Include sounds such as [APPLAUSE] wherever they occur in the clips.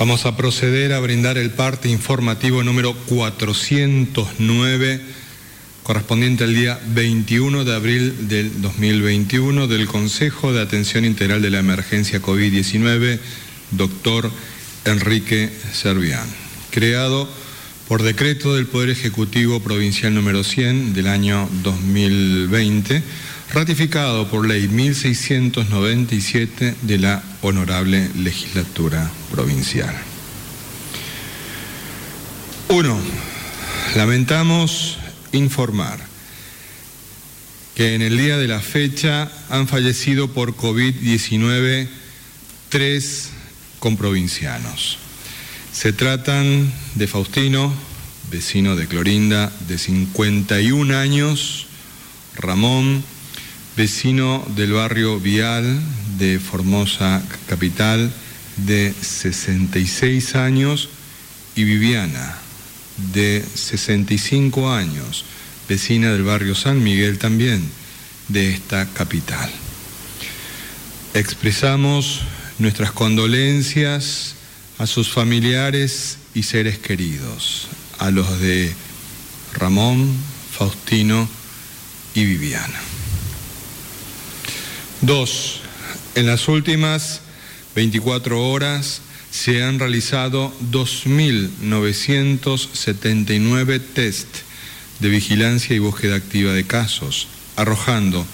Vamos a proceder a brindar el parte informativo número 409 correspondiente al día 21 de abril del 2021 del Consejo de Atención Integral de la Emergencia COVID-19, doctor Enrique Servián, creado por decreto del Poder Ejecutivo Provincial número 100 del año 2020, ratificado por ley 1697 de la Honorable Legislatura Provincial. 1. Lamentamos informar que en el día de la fecha han fallecido por COVID-19 tres comprovincianos. Se tratan de Faustino, vecino de Clorinda, de 51 años, Ramón, vecino del barrio Vial de Formosa Capital, de 66 años, y Viviana, de 65 años, vecina del barrio San Miguel también, de esta capital. Expresamos nuestras condolencias a sus familiares y seres queridos, a los de Ramón, Faustino y Viviana. Dos, en las últimas 24 horas se han realizado 2.979 test de vigilancia y búsqueda activa de casos, arrojando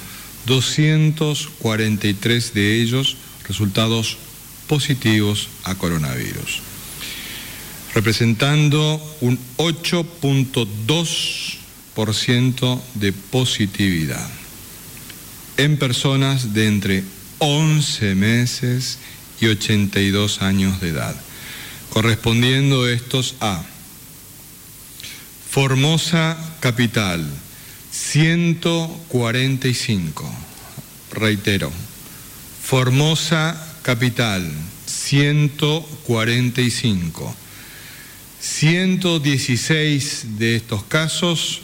243 de ellos resultados positivos a coronavirus, representando un 8.2% de positividad en personas de entre 11 meses y 82 años de edad, correspondiendo estos a Formosa Capital, 145, reitero, Formosa Capital, 145. 116 de estos casos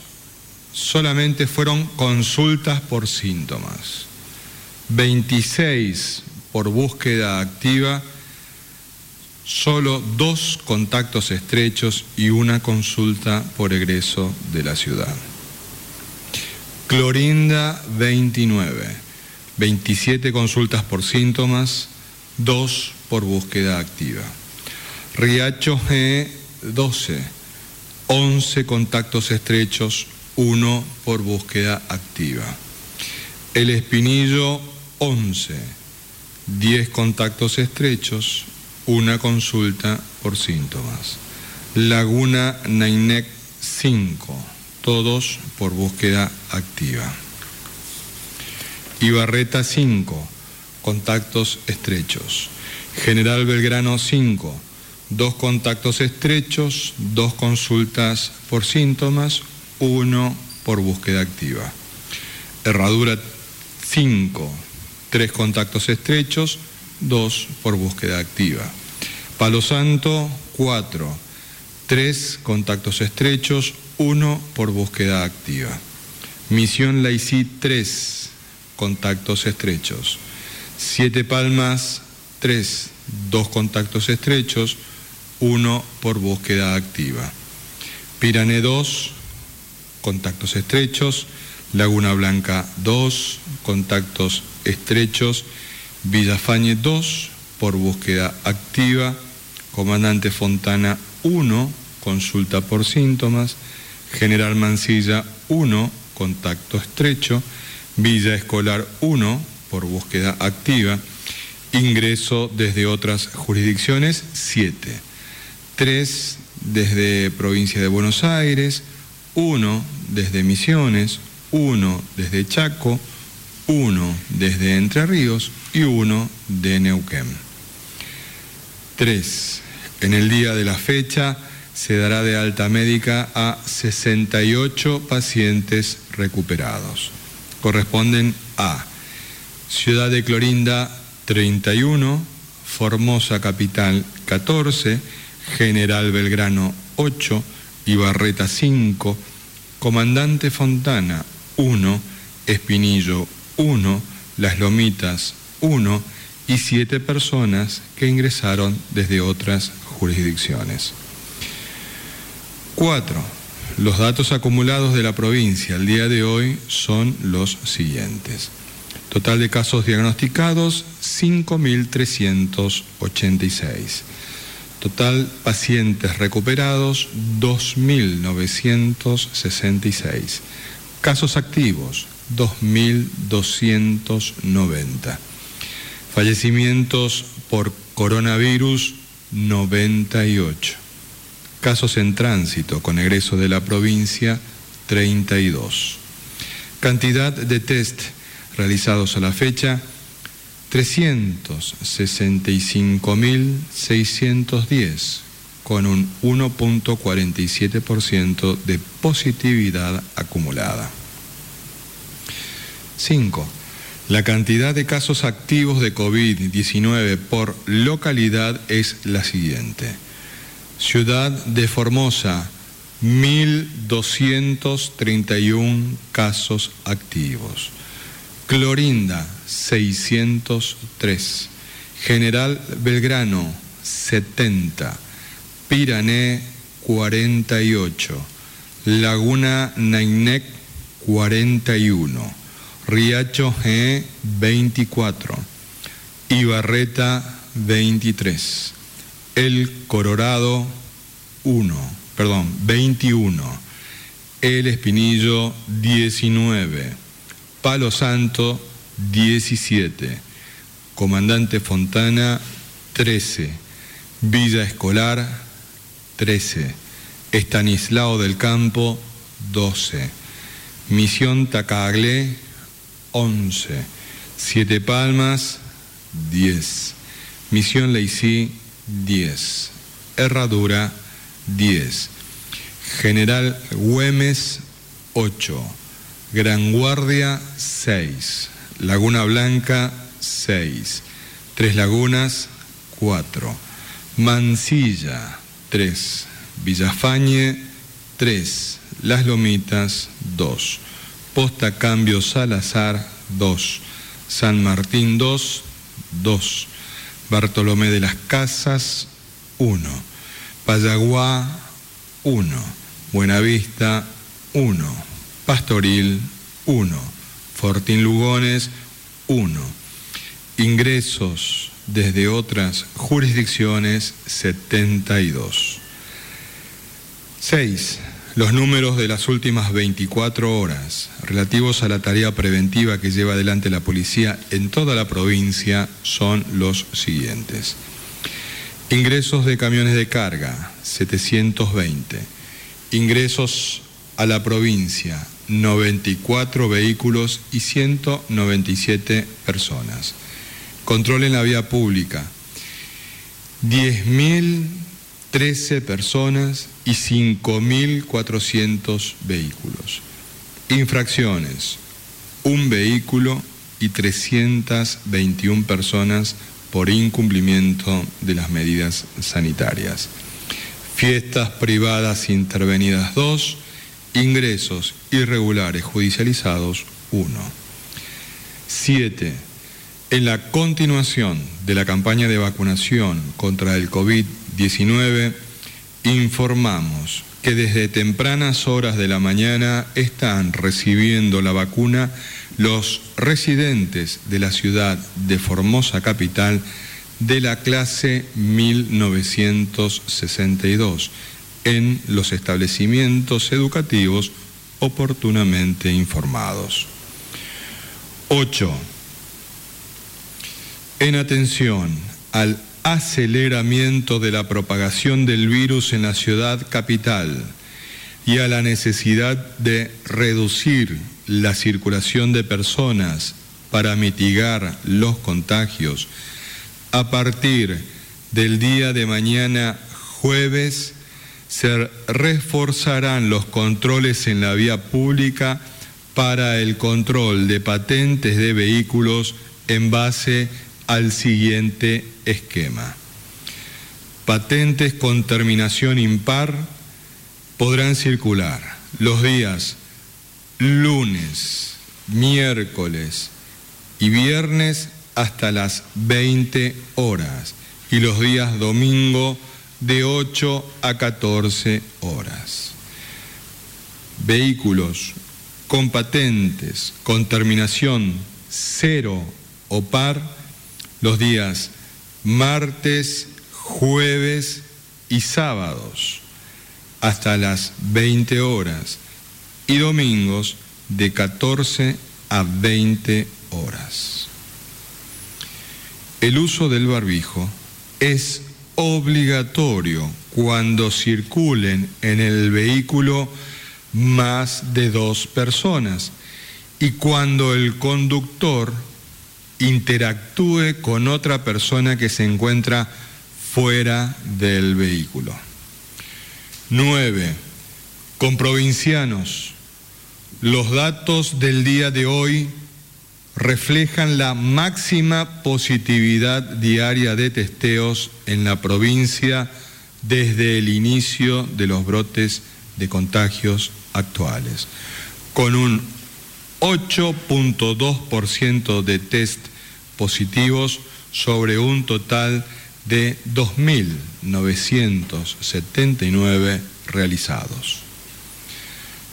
solamente fueron consultas por síntomas. 26 por búsqueda activa, solo dos contactos estrechos y una consulta por egreso de la ciudad. Clorinda 29, 27 consultas por síntomas, 2 por búsqueda activa. Riacho G 12, 11 contactos estrechos, 1 por búsqueda activa. El Espinillo 11, 10 contactos estrechos, una consulta por síntomas. Laguna Nainec 5, todos por búsqueda activa. Ibarreta 5, contactos estrechos. General Belgrano 5, dos contactos estrechos, dos consultas por síntomas, uno por búsqueda activa. Herradura 5, tres contactos estrechos, dos por búsqueda activa. Palo Santo, cuatro, tres contactos estrechos, uno por búsqueda activa. Misión Laicí, tres contactos estrechos. Siete Palmas, tres, dos contactos estrechos, uno por búsqueda activa. Pirané 2, contactos estrechos. Laguna Blanca 2, contactos estrechos, Villafañe 2 por búsqueda activa, Comandante Fontana 1, consulta por síntomas, General Mancilla 1, contacto estrecho, Villa Escolar 1 por búsqueda activa, ingreso desde otras jurisdicciones 7, 3 desde provincia de Buenos Aires, 1 desde Misiones, 1 desde Chaco, uno desde Entre Ríos y uno de Neuquén. Tres, en el día de la fecha se dará de alta médica a 68 pacientes recuperados. Corresponden a Ciudad de Clorinda 31, Formosa Capital 14, General Belgrano 8, Ibarreta 5, Comandante Fontana 1, Espinillo 1, Las Lomitas 1 y 7 personas que ingresaron desde otras jurisdicciones. 4. Los datos acumulados de la provincia al día de hoy son los siguientes. Total de casos diagnosticados, 5.386. Total pacientes recuperados, 2.966. Casos activos, 2.290. Fallecimientos por coronavirus, 98. Casos en tránsito con egreso de la provincia, 32. Cantidad de test realizados a la fecha, 365.610, con un 1.47% de positividad acumulada. 5. La cantidad de casos activos de COVID-19 por localidad es la siguiente. Ciudad de Formosa, 1.231 casos activos. Clorinda, 603. General Belgrano, 70. Pirané, 48. Laguna Nainec, 41. Riacho G, 24. Ibarreta, 23. El Colorado, 1. Perdón, 21. El Espinillo, 19. Palo Santo 17, Comandante Fontana 13, Villa Escolar 13, Estanislao del Campo 12, Misión Tacaglé 11, Siete Palmas 10, Misión Leicí 10, Herradura 10, General Güemes 8, Gran Guardia 6, Laguna Blanca 6, Tres Lagunas 4, Mansilla 3, Villafañe 3, Las Lomitas 2, Posta Cambio Salazar 2, San Martín 2, 2, Bartolomé de las Casas 1, Payaguá 1, Buenavista 1, Pastoril 1, Fortín Lugones 1, ingresos desde otras jurisdicciones 72. 6. Los números de las últimas 24 horas relativos a la tarea preventiva que lleva adelante la policía en toda la provincia son los siguientes. Ingresos de camiones de carga, 720. Ingresos a la provincia, 94 vehículos y 197 personas. Control en la vía pública, 10.013 personas y 5.400 vehículos. Infracciones, un vehículo y 321 personas por incumplimiento de las medidas sanitarias. Fiestas privadas intervenidas 2, ingresos irregulares judicializados 1. 7. En la continuación de la campaña de vacunación contra el COVID-19, informamos que desde tempranas horas de la mañana están recibiendo la vacuna los residentes de la ciudad de Formosa Capital de la clase 1962 en los establecimientos educativos oportunamente informados. 8. En atención al aceleramiento de la propagación del virus en la ciudad capital y a la necesidad de reducir la circulación de personas para mitigar los contagios, a partir del día de mañana jueves se reforzarán los controles en la vía pública para el control de patentes de vehículos en base al siguiente esquema. Patentes con terminación impar podrán circular los días lunes, miércoles y viernes hasta las 20 horas y los días domingo de 8 a 14 horas. Vehículos con patentes con terminación cero o par los días martes, jueves y sábados hasta las 20 horas y domingos de 14 a 20 horas. El uso del barbijo es obligatorio cuando circulen en el vehículo más de dos personas y cuando el conductor interactúe con otra persona que se encuentra fuera del vehículo. 9. Con provincianos, los datos del día de hoy reflejan la máxima positividad diaria de testeos en la provincia desde el inicio de los brotes de contagios actuales, con un 8.2% de test positivos sobre un total de 2.979 realizados.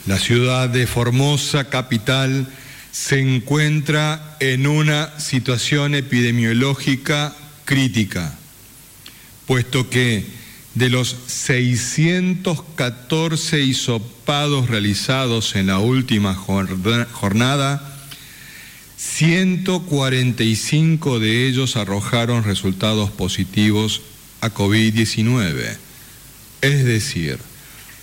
La ciudad de Formosa, capital, se encuentra en una situación epidemiológica crítica, puesto que de los 614 hisopados realizados en la última jornada, 145 de ellos arrojaron resultados positivos a COVID-19, es decir,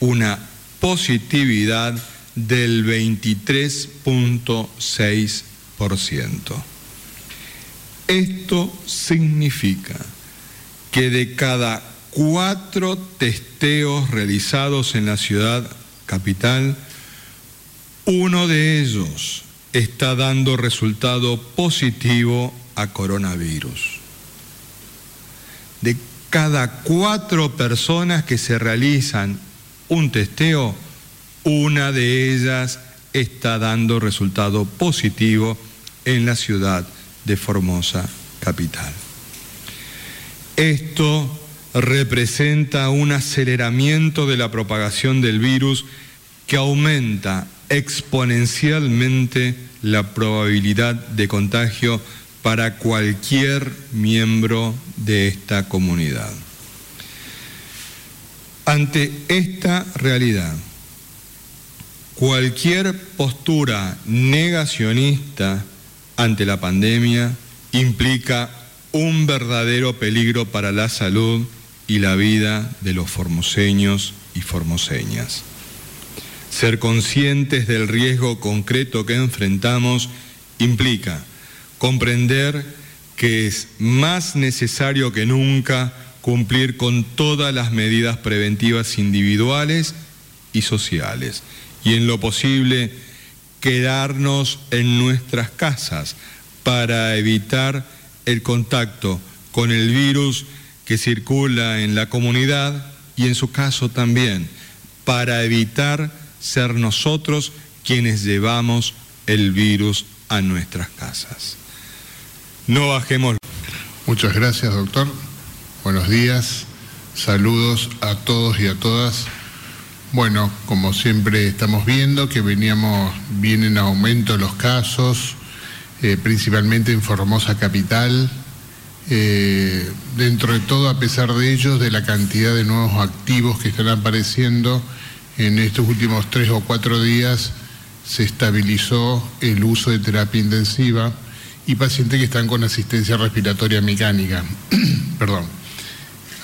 una positividad del 23.6%. Esto significa que de cada cuatro testeos realizados en la ciudad capital, uno de ellos está dando resultado positivo a coronavirus. De cada cuatro personas que se realizan un testeo, una de ellas está dando resultado positivo en la ciudad de Formosa, capital. Esto representa un aceleramiento de la propagación del virus que aumenta exponencialmente la probabilidad de contagio para cualquier miembro de esta comunidad. Ante esta realidad, Cualquier postura negacionista ante la pandemia implica un verdadero peligro para la salud y la vida de los formoseños y formoseñas. Ser conscientes del riesgo concreto que enfrentamos implica comprender que es más necesario que nunca cumplir con todas las medidas preventivas individuales y sociales y en lo posible quedarnos en nuestras casas para evitar el contacto con el virus que circula en la comunidad y en su caso también para evitar ser nosotros quienes llevamos el virus a nuestras casas. No bajemos. Muchas gracias, doctor. Buenos días. Saludos a todos y a todas. Bueno, como siempre estamos viendo que veníamos bien en aumento los casos, eh, principalmente en Formosa Capital. Eh, dentro de todo, a pesar de ellos, de la cantidad de nuevos activos que están apareciendo, en estos últimos tres o cuatro días se estabilizó el uso de terapia intensiva y pacientes que están con asistencia respiratoria mecánica. [CLEARS THROAT] Perdón.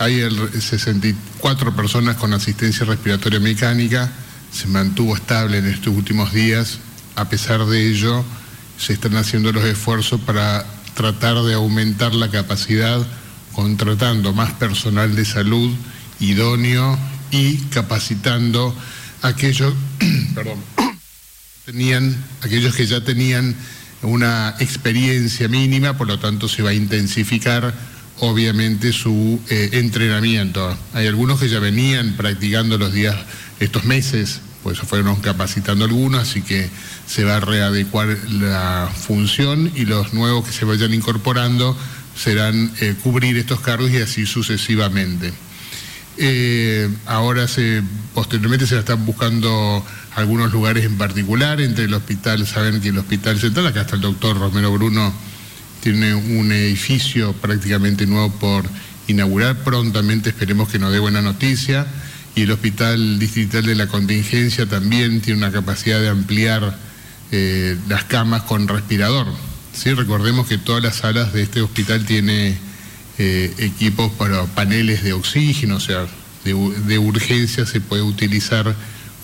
Hay 64 personas con asistencia respiratoria mecánica, se mantuvo estable en estos últimos días, a pesar de ello se están haciendo los esfuerzos para tratar de aumentar la capacidad contratando más personal de salud idóneo y capacitando aquellos, [CLEARS THROAT] [COUGHS] tenían, aquellos que ya tenían una experiencia mínima, por lo tanto se va a intensificar obviamente su eh, entrenamiento. Hay algunos que ya venían practicando los días, estos meses, pues fueron capacitando algunos, así que se va a readecuar la función y los nuevos que se vayan incorporando serán eh, cubrir estos cargos y así sucesivamente. Eh, ahora posteriormente se están buscando algunos lugares en particular, entre el hospital, saben que el hospital central, acá está el doctor Romero Bruno, tiene un edificio prácticamente nuevo por inaugurar, prontamente esperemos que nos dé buena noticia, y el hospital distrital de la contingencia también tiene una capacidad de ampliar eh, las camas con respirador. ¿sí? Recordemos que todas las salas de este hospital tiene eh, equipos para paneles de oxígeno, o sea, de, urgencia se puede utilizar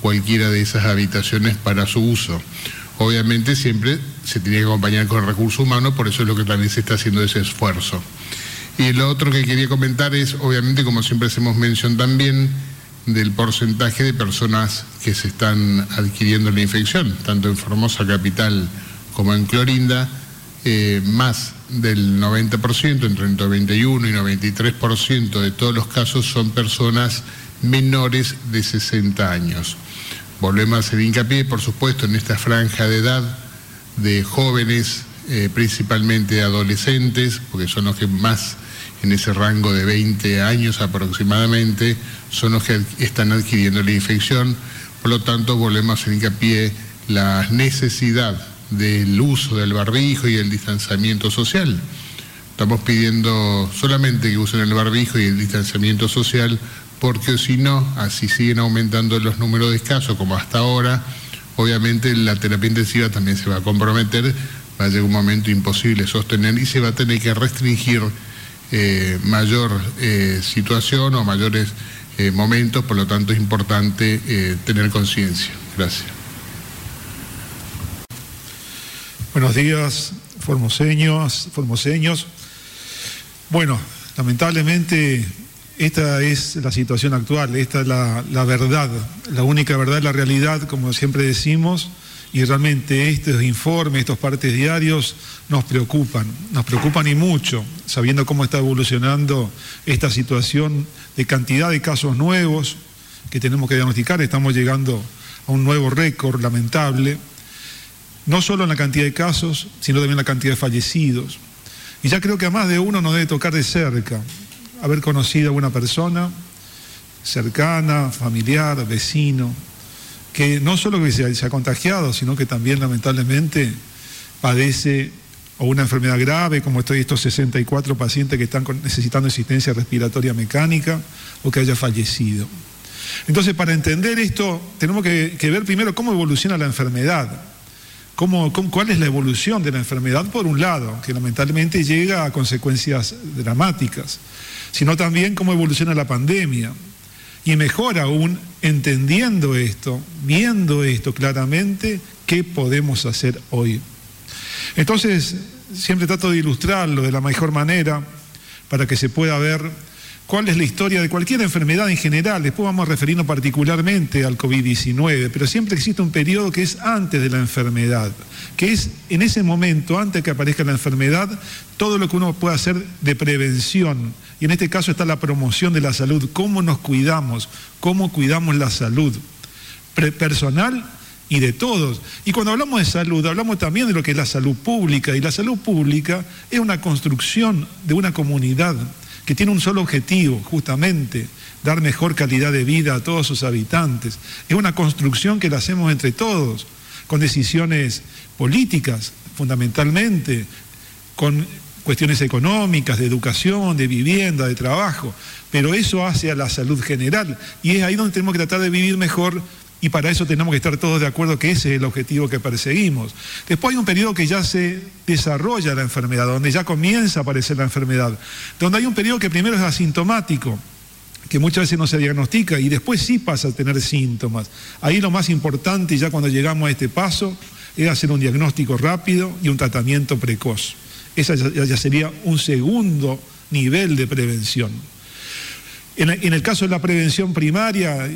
cualquiera de esas habitaciones para su uso. Obviamente siempre se tiene que acompañar con el recurso humano, por eso es lo que también se está haciendo ese esfuerzo. Y lo otro que quería comentar es, obviamente, como siempre hacemos mención también, del porcentaje de personas que se están adquiriendo la infección, tanto en Formosa Capital como en Clorinda, eh, más del 90%, entre el 91 y 93% de todos los casos son personas menores de 60 años. Volvemos a hacer hincapié, por supuesto, en esta franja de edad de jóvenes, eh, principalmente adolescentes, porque son los que más en ese rango de 20 años aproximadamente, son los que están adquiriendo la infección. Por lo tanto, volvemos a hacer hincapié la necesidad del uso del barbijo y el distanciamiento social. Estamos pidiendo solamente que usen el barbijo y el distanciamiento social porque si no, así siguen aumentando los números de casos como hasta ahora, obviamente la terapia intensiva también se va a comprometer, va a llegar un momento imposible sostener y se va a tener que restringir eh, mayor eh, situación o mayores eh, momentos, por lo tanto es importante tener conciencia. Gracias. Buenos días, formoseños, formoseños. Bueno, lamentablemente esta es la situación actual, esta es la, verdad, la única verdad, la realidad, como siempre decimos, y realmente estos informes, estos partes diarios nos preocupan, nos preocupan y mucho, sabiendo cómo está evolucionando esta situación de cantidad de casos nuevos que tenemos que diagnosticar, estamos llegando a un nuevo récord lamentable no solo en la cantidad de casos, sino también en la cantidad de fallecidos. Y ya creo que a más de uno nos debe tocar de cerca haber conocido a una persona cercana, familiar, vecino, que no solo que se, ha contagiado, sino que también lamentablemente padece o una enfermedad grave, como estoy estos 64 pacientes que están necesitando asistencia respiratoria mecánica, o que haya fallecido. Entonces, para entender esto, tenemos que ver primero cómo evoluciona la enfermedad cuál es la evolución de la enfermedad, por un lado, que lamentablemente llega a consecuencias dramáticas, sino también cómo evoluciona la pandemia. Y mejor aún, entendiendo esto, viendo esto claramente, qué podemos hacer hoy. Entonces, siempre trato de ilustrarlo de la mejor manera para que se pueda ver cuál es la historia de cualquier enfermedad en general. Después vamos a referirnos particularmente al COVID-19, pero siempre existe un periodo que es antes de la enfermedad, que es en ese momento, antes que aparezca la enfermedad, todo lo que uno puede hacer de prevención. Y en este caso está la promoción de la salud, cómo nos cuidamos, cómo cuidamos la salud personal y de todos. Y cuando hablamos de salud, hablamos también de lo que es la salud pública. Y la salud pública es una construcción de una comunidad que tiene un solo objetivo, justamente, dar mejor calidad de vida a todos sus habitantes. Es una construcción que la hacemos entre todos, con decisiones políticas, fundamentalmente, con cuestiones económicas, de educación, de vivienda, de trabajo, pero eso hace a la salud general y es ahí donde tenemos que tratar de vivir mejor y para eso tenemos que estar todos de acuerdo que ese es el objetivo que perseguimos. Después hay un periodo que ya se desarrolla la enfermedad, donde ya comienza a aparecer la enfermedad, donde hay un periodo que primero es asintomático, que muchas veces no se diagnostica y después sí pasa a tener síntomas. Ahí lo más importante, ya cuando llegamos a este paso, es hacer un diagnóstico rápido y un tratamiento precoz. Ese ya sería un segundo nivel de prevención. En, el caso de la prevención primaria,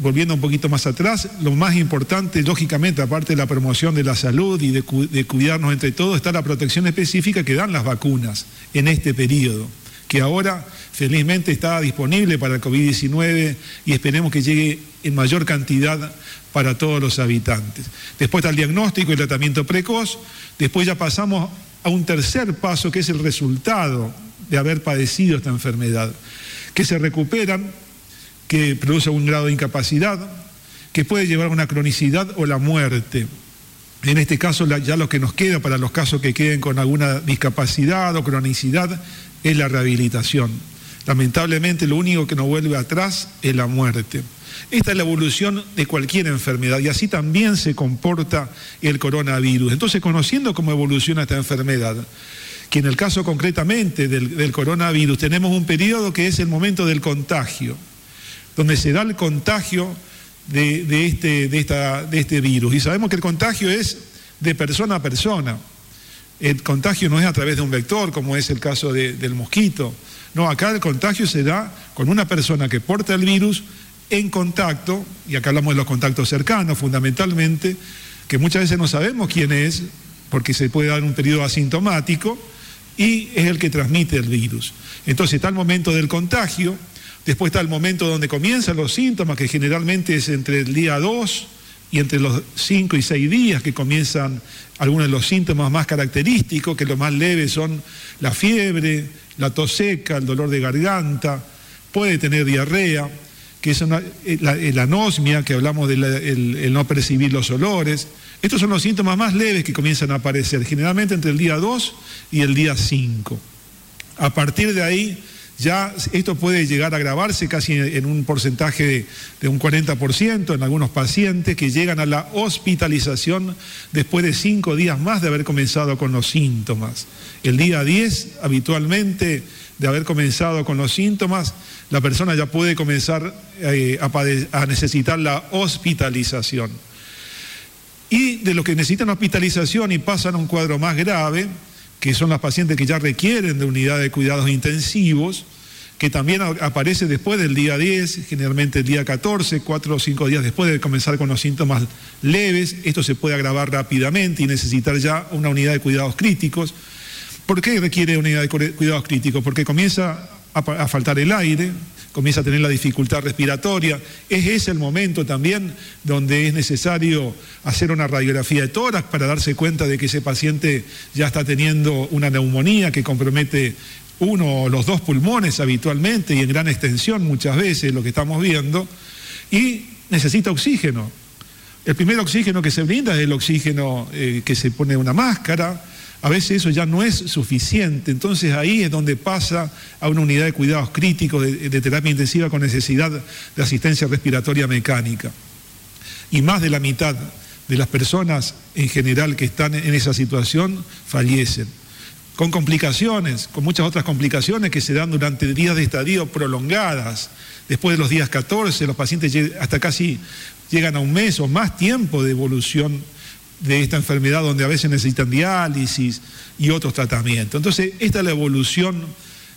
volviendo un poquito más atrás, lo más importante, lógicamente, aparte de la promoción de la salud y de, de cuidarnos entre todos, está la protección específica que dan las vacunas en este periodo, que ahora felizmente está disponible para el COVID-19 y esperemos que llegue en mayor cantidad para todos los habitantes. Después está el diagnóstico y el tratamiento precoz, después ya pasamos a un tercer paso que es el resultado de haber padecido esta enfermedad que se recuperan, que produce un grado de incapacidad, que puede llevar a una cronicidad o la muerte. En este caso, ya lo que nos queda para los casos que queden con alguna discapacidad o cronicidad es la rehabilitación. Lamentablemente, lo único que nos vuelve atrás es la muerte. Esta es la evolución de cualquier enfermedad y así también se comporta el coronavirus. Entonces, conociendo cómo evoluciona esta enfermedad, que en el caso concretamente del, coronavirus tenemos un periodo que es el momento del contagio, donde se da el contagio de, este, de este virus. Y sabemos que el contagio es de persona a persona. El contagio no es a través de un vector, como es el caso del mosquito. No, acá el contagio se da con una persona que porta el virus en contacto, y acá hablamos de los contactos cercanos fundamentalmente, que muchas veces no sabemos quién es, porque se puede dar un periodo asintomático, y es el que transmite el virus. Entonces está el momento del contagio, después está el momento donde comienzan los síntomas, que generalmente es entre el día 2 y entre los 5 y 6 días que comienzan algunos de los síntomas más característicos, que los más leves son la fiebre, la tos seca, el dolor de garganta, puede tener diarrea, que es eh, la, anosmia, que hablamos del no percibir los olores, estos son los síntomas más leves que comienzan a aparecer, generalmente entre el día 2 y el día 5. A partir de ahí, ya esto puede llegar a agravarse casi en un porcentaje de, un 40% en algunos pacientes que llegan a la hospitalización después de cinco días más de haber comenzado con los síntomas. El día 10, habitualmente, de haber comenzado con los síntomas, la persona ya puede comenzar eh, a necesitar la hospitalización y de los que necesitan hospitalización y pasan a un cuadro más grave, que son las pacientes que ya requieren de unidad de cuidados intensivos, que también aparece después del día 10, generalmente el día 14, cuatro o cinco días después de comenzar con los síntomas leves. Esto se puede agravar rápidamente y necesitar ya una unidad de cuidados críticos. ¿Por qué requiere unidad de cuidados críticos? Porque comienza a faltar el aire, comienza a tener la dificultad respiratoria. Es ese el momento también donde es necesario hacer una radiografía de tórax para darse cuenta de que ese paciente ya está teniendo una neumonía que compromete uno o los dos pulmones habitualmente y en gran extensión muchas veces, lo que estamos viendo, y necesita oxígeno. El primer oxígeno que se brinda es el oxígeno eh, que se pone una máscara, a veces eso ya no es suficiente, entonces ahí es donde pasa a una unidad de cuidados críticos de, terapia intensiva con necesidad de asistencia respiratoria mecánica. Y más de la mitad de las personas en general que están en esa situación fallecen, con complicaciones, con muchas otras complicaciones que se dan durante días de estadio prolongadas. Después de los días 14, los pacientes hasta casi llegan a un mes o más tiempo de evolución de esta enfermedad donde a veces necesitan diálisis y otros tratamientos. Entonces, esta es la evolución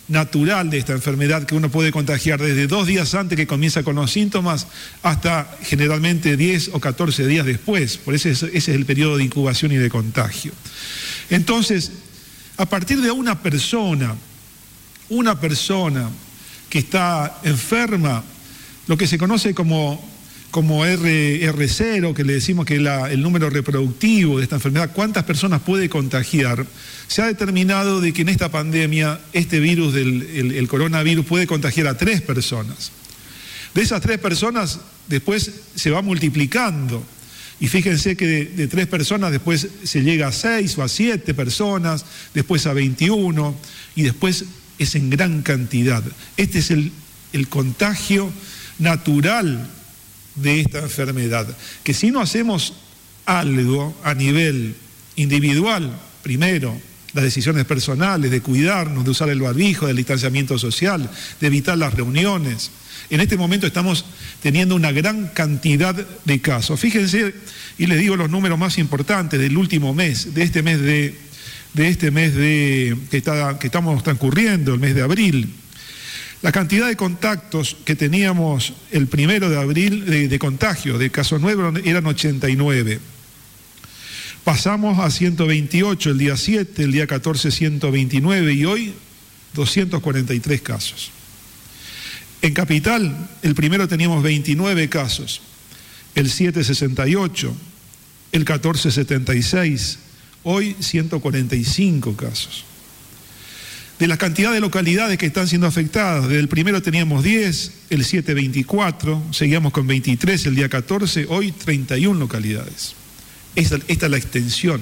natural de esta enfermedad que uno puede contagiar desde dos días antes que comienza con los síntomas hasta generalmente 10 o 14 días después. Por eso ese es el periodo de incubación y de contagio. Entonces, a partir de una persona, una persona que está enferma, lo que se conoce como como R0, que le decimos que el número reproductivo de esta enfermedad, cuántas personas puede contagiar, se ha determinado de que en esta pandemia este virus del el, coronavirus puede contagiar a tres personas. De esas tres personas después se va multiplicando. Y fíjense que de, tres personas después se llega a seis o a siete personas, después a 21 y después es en gran cantidad. Este es el, el contagio natural de esta enfermedad. Que si no hacemos algo a nivel individual, primero, las decisiones personales de cuidarnos, de usar el barbijo, del distanciamiento social, de evitar las reuniones. En este momento estamos teniendo una gran cantidad de casos. Fíjense, y les digo los números más importantes del último mes, de este mes de, de este mes de, que, está, que estamos transcurriendo, el mes de abril. La cantidad de contactos que teníamos el primero de abril de, contagio de casos nuevos eran 89. Pasamos a 128 el día 7, el día 14 129 y hoy 243 casos. En Capital, el primero teníamos 29 casos, el 7 68, el 14 76, hoy 145 casos de la cantidad de localidades que están siendo afectadas. Desde el primero teníamos 10, el 7 24, seguíamos con 23 el día 14, hoy 31 localidades. Esta, es la extensión.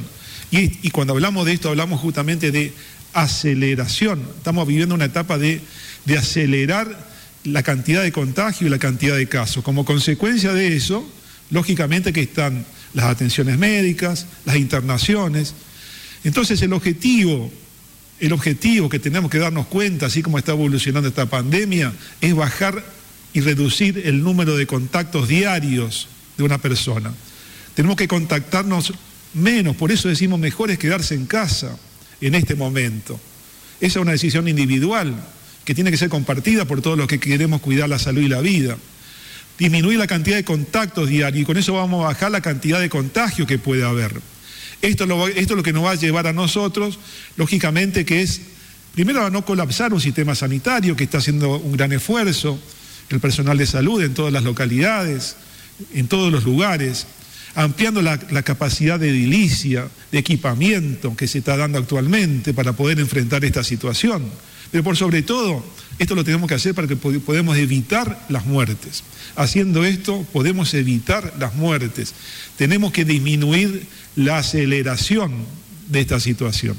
Y, cuando hablamos de esto hablamos justamente de aceleración. Estamos viviendo una etapa de, de acelerar la cantidad de contagio y la cantidad de casos. Como consecuencia de eso, lógicamente que están las atenciones médicas, las internaciones. Entonces el objetivo el objetivo que tenemos que darnos cuenta, así como está evolucionando esta pandemia, es bajar y reducir el número de contactos diarios de una persona. Tenemos que contactarnos menos, por eso decimos mejor es quedarse en casa en este momento. Esa es una decisión individual que tiene que ser compartida por todos los que queremos cuidar la salud y la vida. Disminuir la cantidad de contactos diarios y con eso vamos a bajar la cantidad de contagio que puede haber. Esto, es lo que nos va a llevar a nosotros, lógicamente, que es, primero, a no colapsar un sistema sanitario que está haciendo un gran esfuerzo, el personal de salud en todas las localidades, en todos los lugares, ampliando la, la, capacidad de edilicia, de equipamiento que se está dando actualmente para poder enfrentar esta situación. Pero por sobre todo, esto lo tenemos que hacer para que podamos evitar las muertes. Haciendo esto podemos evitar las muertes. Tenemos que disminuir la aceleración de esta situación.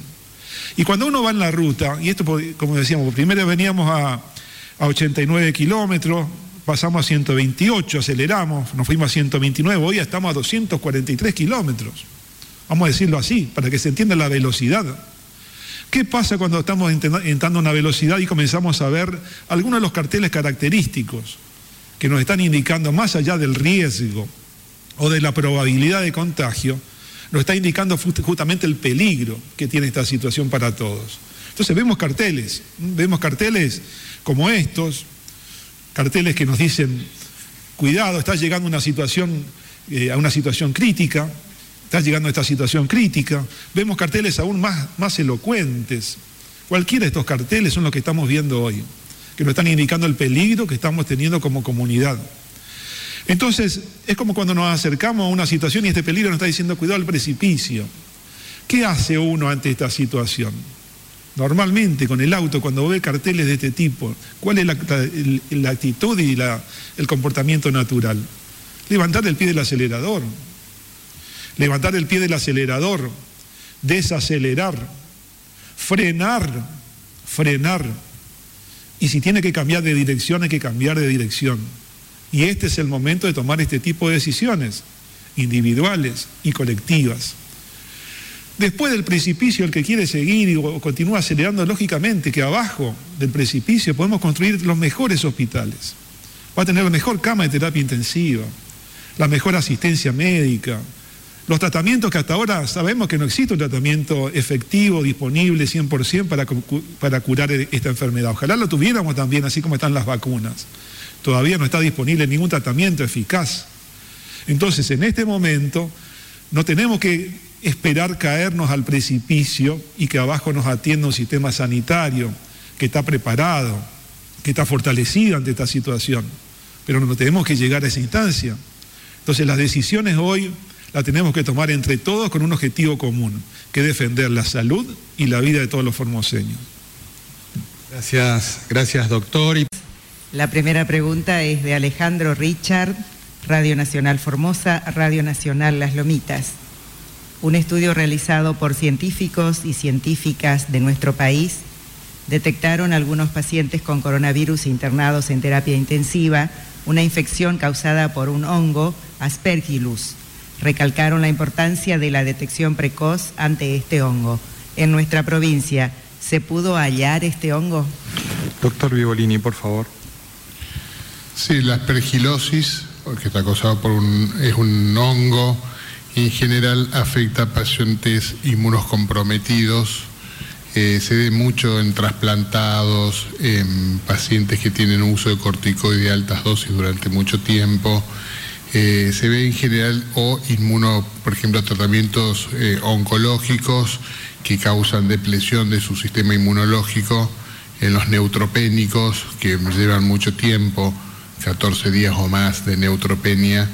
Y cuando uno va en la ruta, y esto como decíamos, primero veníamos a, 89 kilómetros, pasamos a 128, aceleramos, nos fuimos a 129, hoy estamos a 243 kilómetros. Vamos a decirlo así, para que se entienda la velocidad. ¿Qué pasa cuando estamos entrando a una velocidad y comenzamos a ver algunos de los carteles característicos que nos están indicando más allá del riesgo o de la probabilidad de contagio? Nos está indicando justamente el peligro que tiene esta situación para todos. Entonces vemos carteles, vemos carteles como estos, carteles que nos dicen, cuidado, está llegando una situación, eh, a una situación crítica, está llegando a esta situación crítica, vemos carteles aún más, más elocuentes. Cualquiera de estos carteles son los que estamos viendo hoy, que nos están indicando el peligro que estamos teniendo como comunidad. Entonces, es como cuando nos acercamos a una situación y este peligro nos está diciendo cuidado al precipicio. ¿Qué hace uno ante esta situación? Normalmente con el auto, cuando ve carteles de este tipo, ¿cuál es la, actitud y el comportamiento natural? Levantar el pie del acelerador. Levantar el pie del acelerador. Desacelerar. Frenar. Frenar. Y si tiene que cambiar de dirección, hay que cambiar de dirección. Y este es el momento de tomar este tipo de decisiones, individuales y colectivas. Después del precipicio, el que quiere seguir o continúa acelerando, lógicamente que abajo del precipicio podemos construir los mejores hospitales. Va a tener la mejor cama de terapia intensiva, la mejor asistencia médica, los tratamientos que hasta ahora sabemos que no existe un tratamiento efectivo, disponible 100% para, para curar esta enfermedad. Ojalá lo tuviéramos también, así como están las vacunas todavía no está disponible ningún tratamiento eficaz. Entonces, en este momento, no tenemos que esperar caernos al precipicio y que abajo nos atienda un sistema sanitario que está preparado, que está fortalecido ante esta situación. Pero no tenemos que llegar a esa instancia. Entonces, las decisiones hoy las tenemos que tomar entre todos con un objetivo común, que es defender la salud y la vida de todos los formoseños. Gracias, gracias doctor. La primera pregunta es de Alejandro Richard, Radio Nacional Formosa, Radio Nacional Las Lomitas. Un estudio realizado por científicos y científicas de nuestro país detectaron algunos pacientes con coronavirus internados en terapia intensiva una infección causada por un hongo, Aspergillus. Recalcaron la importancia de la detección precoz ante este hongo. En nuestra provincia, ¿se pudo hallar este hongo? Doctor Vivolini, por favor. Sí, la aspergilosis, que está causado por un, es un hongo, en general afecta a pacientes inmunocomprometidos se ve mucho en trasplantados, en pacientes que tienen uso de corticoide de altas dosis durante mucho tiempo. se ve en general o inmuno, por ejemplo, tratamientos oncológicos que causan depresión de su sistema inmunológico, en los neutropénicos que llevan mucho tiempo, 14 días o más de neutropenia,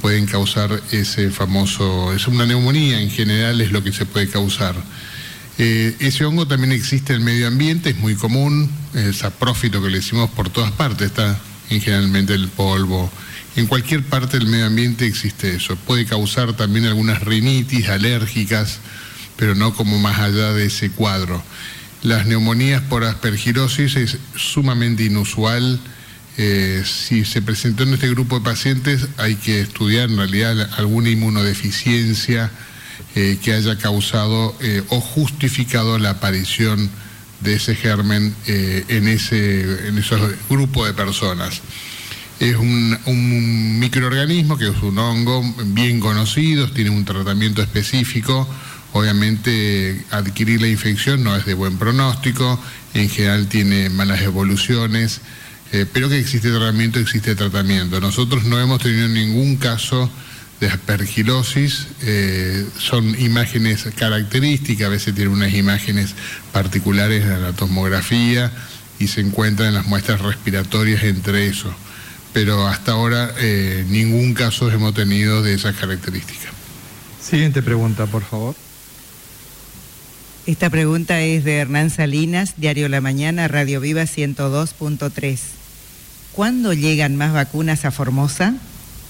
pueden causar ese famoso, es una neumonía en general es lo que se puede causar. Eh, ese hongo también existe en el medio ambiente, es muy común, es saprófito que le decimos por todas partes, está en generalmente el polvo. En cualquier parte del medio ambiente existe eso. Puede causar también algunas rinitis alérgicas, pero no como más allá de ese cuadro. Las neumonías por aspergilosis es sumamente inusual. Eh, si se presentó en este grupo de pacientes hay que estudiar en realidad alguna inmunodeficiencia eh, que haya causado eh, o justificado la aparición de ese germen en, ese, en esos grupos de personas. Es un microorganismo que es un hongo bien conocido, tiene un tratamiento específico. Obviamente adquirir la infección no es de buen pronóstico, en general tiene malas evoluciones, eh, pero que existe tratamiento, existe tratamiento. Nosotros no hemos tenido ningún caso de aspergilosis, eh, son imágenes características, a veces tienen unas imágenes particulares en la tomografía y se encuentran en las muestras respiratorias entre eso. Pero hasta ahora eh, ningún caso hemos tenido de esas características. Siguiente pregunta, por favor. Esta pregunta es de Hernán Salinas, Diario La Mañana, Radio Viva 102.3. ¿Cuándo llegan más vacunas a Formosa?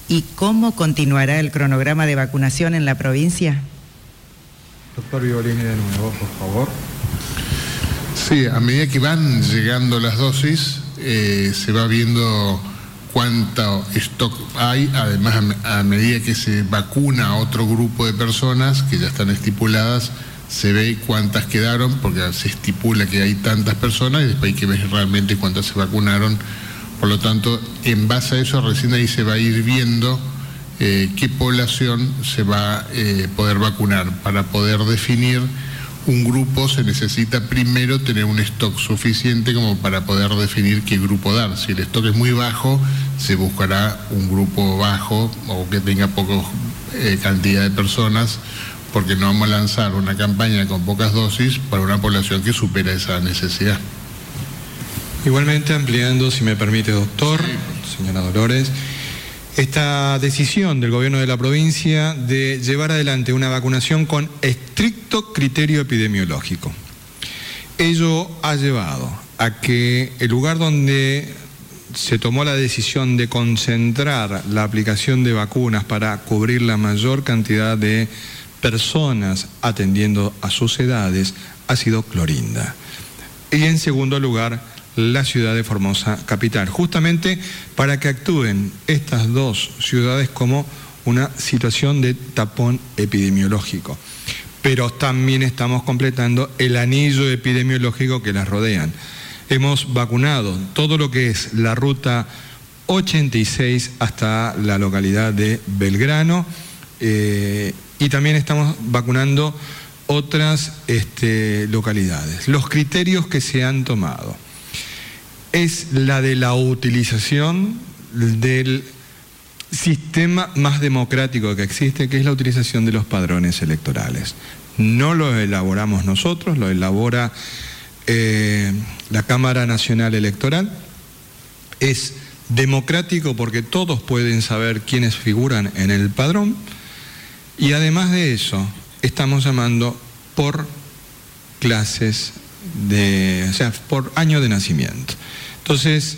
¿Y cómo continuará el cronograma de vacunación en la provincia? Doctor Violini de nuevo, por favor. Sí, a medida que van llegando las dosis, eh, se va viendo cuánto stock hay, además a medida que se vacuna a otro grupo de personas que ya están estipuladas, se ve cuántas quedaron, porque se estipula que hay tantas personas y después hay que ver realmente cuántas se vacunaron. Por lo tanto, en base a eso, recién ahí se va a ir viendo eh, qué población se va a eh, poder vacunar. Para poder definir un grupo se necesita primero tener un stock suficiente como para poder definir qué grupo dar. Si el stock es muy bajo, se buscará un grupo bajo o que tenga poca eh, cantidad de personas porque no vamos a lanzar una campaña con pocas dosis para una población que supera esa necesidad. Igualmente, ampliando, si me permite, doctor, señora Dolores, esta decisión del gobierno de la provincia de llevar adelante una vacunación con estricto criterio epidemiológico. Ello ha llevado a que el lugar donde se tomó la decisión de concentrar la aplicación de vacunas para cubrir la mayor cantidad de personas atendiendo a sus edades ha sido Clorinda. Y en segundo lugar, la ciudad de Formosa capital, justamente para que actúen estas dos ciudades como una situación de tapón epidemiológico. Pero también estamos completando el anillo epidemiológico que las rodean. Hemos vacunado todo lo que es la ruta 86 hasta la localidad de Belgrano. Eh, y también estamos vacunando otras este, localidades. Los criterios que se han tomado es la de la utilización del sistema más democrático que existe, que es la utilización de los padrones electorales. No lo elaboramos nosotros, lo elabora eh, la Cámara Nacional Electoral. Es democrático porque todos pueden saber quiénes figuran en el padrón y además de eso, estamos llamando por clases de, o sea, por año de nacimiento. Entonces,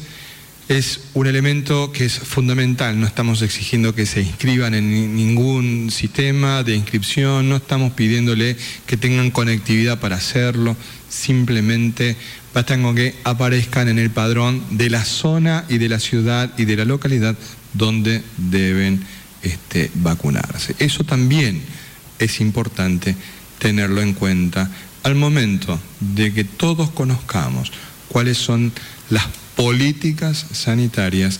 es un elemento que es fundamental. No estamos exigiendo que se inscriban en ningún sistema de inscripción, no estamos pidiéndole que tengan conectividad para hacerlo, simplemente basta con que aparezcan en el padrón de la zona y de la ciudad y de la localidad donde deben este, vacunarse. Eso también es importante tenerlo en cuenta al momento de que todos conozcamos cuáles son las políticas sanitarias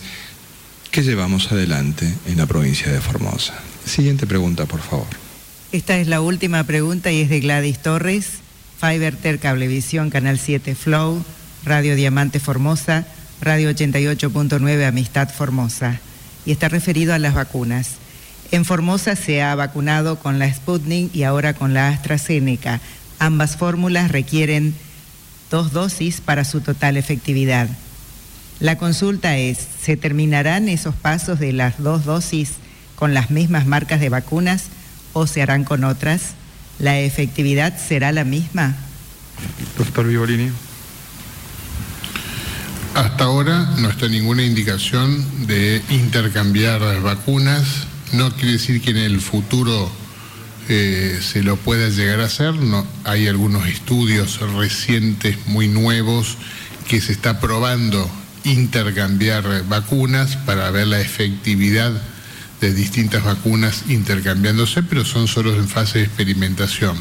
que llevamos adelante en la provincia de Formosa. Siguiente pregunta, por favor. Esta es la última pregunta y es de Gladys Torres, Fiverter Cablevisión, Canal 7 Flow, Radio Diamante Formosa, Radio 88.9 Amistad Formosa. Y está referido a las vacunas. En Formosa se ha vacunado con la Sputnik y ahora con la AstraZeneca. Ambas fórmulas requieren dos dosis para su total efectividad. La consulta es, ¿se terminarán esos pasos de las dos dosis con las mismas marcas de vacunas o se harán con otras? ¿La efectividad será la misma? Doctor Violini. Hasta ahora no está ninguna indicación de intercambiar vacunas. No quiere decir que en el futuro eh, se lo pueda llegar a hacer. No, hay algunos estudios recientes muy nuevos que se está probando intercambiar vacunas para ver la efectividad de distintas vacunas intercambiándose, pero son solo en fase de experimentación.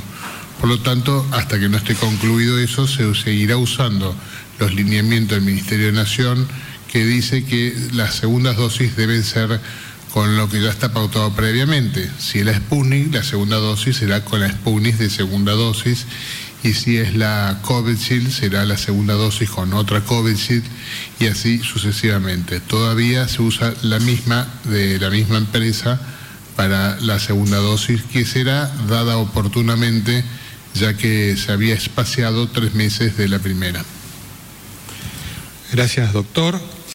Por lo tanto, hasta que no esté concluido eso, se seguirá usando los lineamientos del Ministerio de Nación que dice que las segundas dosis deben ser con lo que ya está pautado previamente. Si es la Sputnik, la segunda dosis será con la Sputnik de segunda dosis y si es la Covishield será la segunda dosis con otra Covishield y así sucesivamente. Todavía se usa la misma de la misma empresa para la segunda dosis que será dada oportunamente ya que se había espaciado tres meses de la primera. Gracias, doctor.